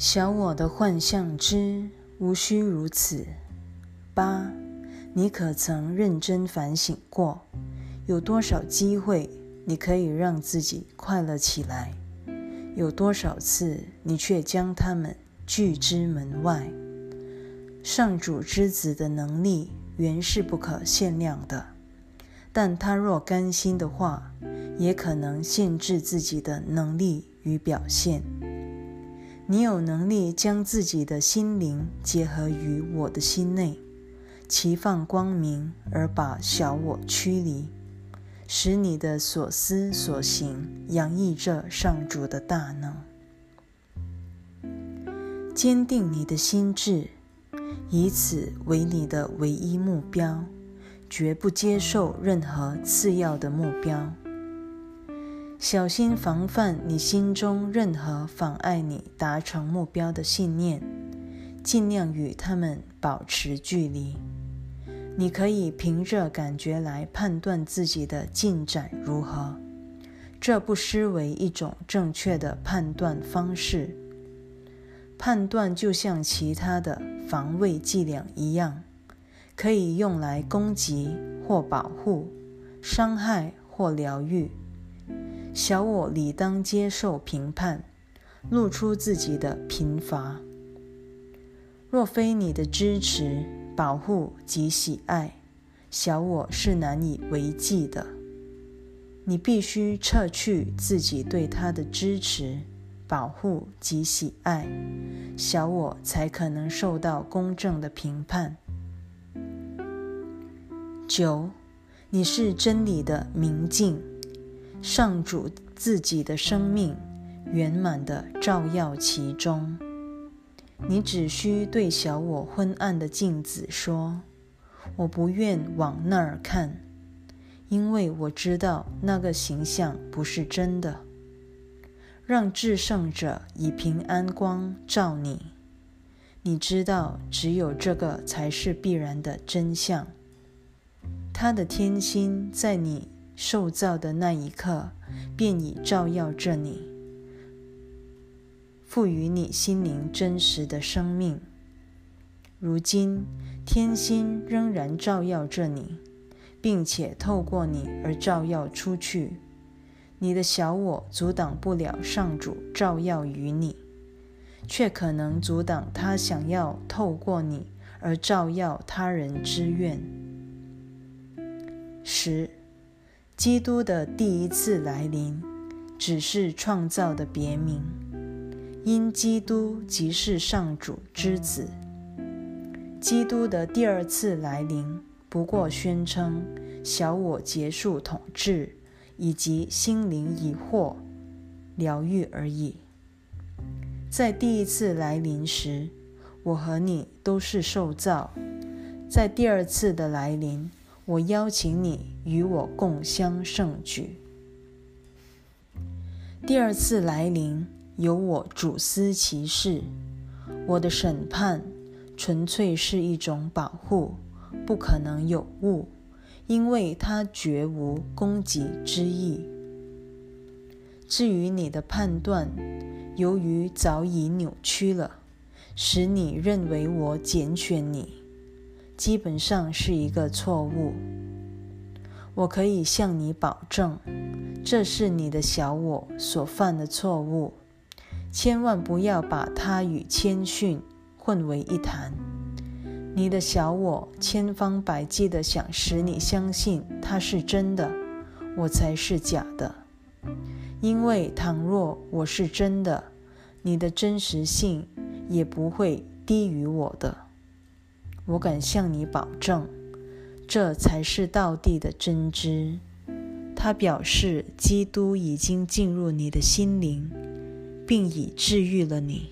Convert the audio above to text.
小我的幻象之无需如此。八，你可曾认真反省过，有多少机会你可以让自己快乐起来？有多少次你却将他们拒之门外？上主之子的能力原是不可限量的，但他若甘心的话，也可能限制自己的能力与表现。你有能力将自己的心灵结合于我的心内，齐放光明，而把小我驱离，使你的所思所行洋溢着上主的大能。坚定你的心智，以此为你的唯一目标，绝不接受任何次要的目标。小心防范你心中任何妨碍你达成目标的信念，尽量与他们保持距离。你可以凭着感觉来判断自己的进展如何，这不失为一种正确的判断方式。判断就像其他的防卫伎俩一样，可以用来攻击或保护、伤害或疗愈。小我理当接受评判，露出自己的贫乏。若非你的支持、保护及喜爱，小我是难以为继的。你必须撤去自己对他的支持、保护及喜爱，小我才可能受到公正的评判。九，你是真理的明镜。上主自己的生命圆满的照耀其中，你只需对小我昏暗的镜子说：“我不愿往那儿看，因为我知道那个形象不是真的。”让至圣者以平安光照你，你知道只有这个才是必然的真相。他的天心在你。受造的那一刻，便已照耀着你，赋予你心灵真实的生命。如今，天心仍然照耀着你，并且透过你而照耀出去。你的小我阻挡不了上主照耀于你，却可能阻挡他想要透过你而照耀他人之愿。十。基督的第一次来临，只是创造的别名，因基督即是上主之子。基督的第二次来临，不过宣称小我结束统治，以及心灵已获疗愈而已。在第一次来临时，我和你都是受造；在第二次的来临，我邀请你与我共襄盛举。第二次来临，由我主司其事。我的审判纯粹是一种保护，不可能有误，因为它绝无攻击之意。至于你的判断，由于早已扭曲了，使你认为我拣选你。基本上是一个错误。我可以向你保证，这是你的小我所犯的错误。千万不要把它与谦逊混为一谈。你的小我千方百计地想使你相信它是真的，我才是假的。因为倘若我是真的，你的真实性也不会低于我的。我敢向你保证，这才是道地的真知。它表示，基督已经进入你的心灵，并已治愈了你。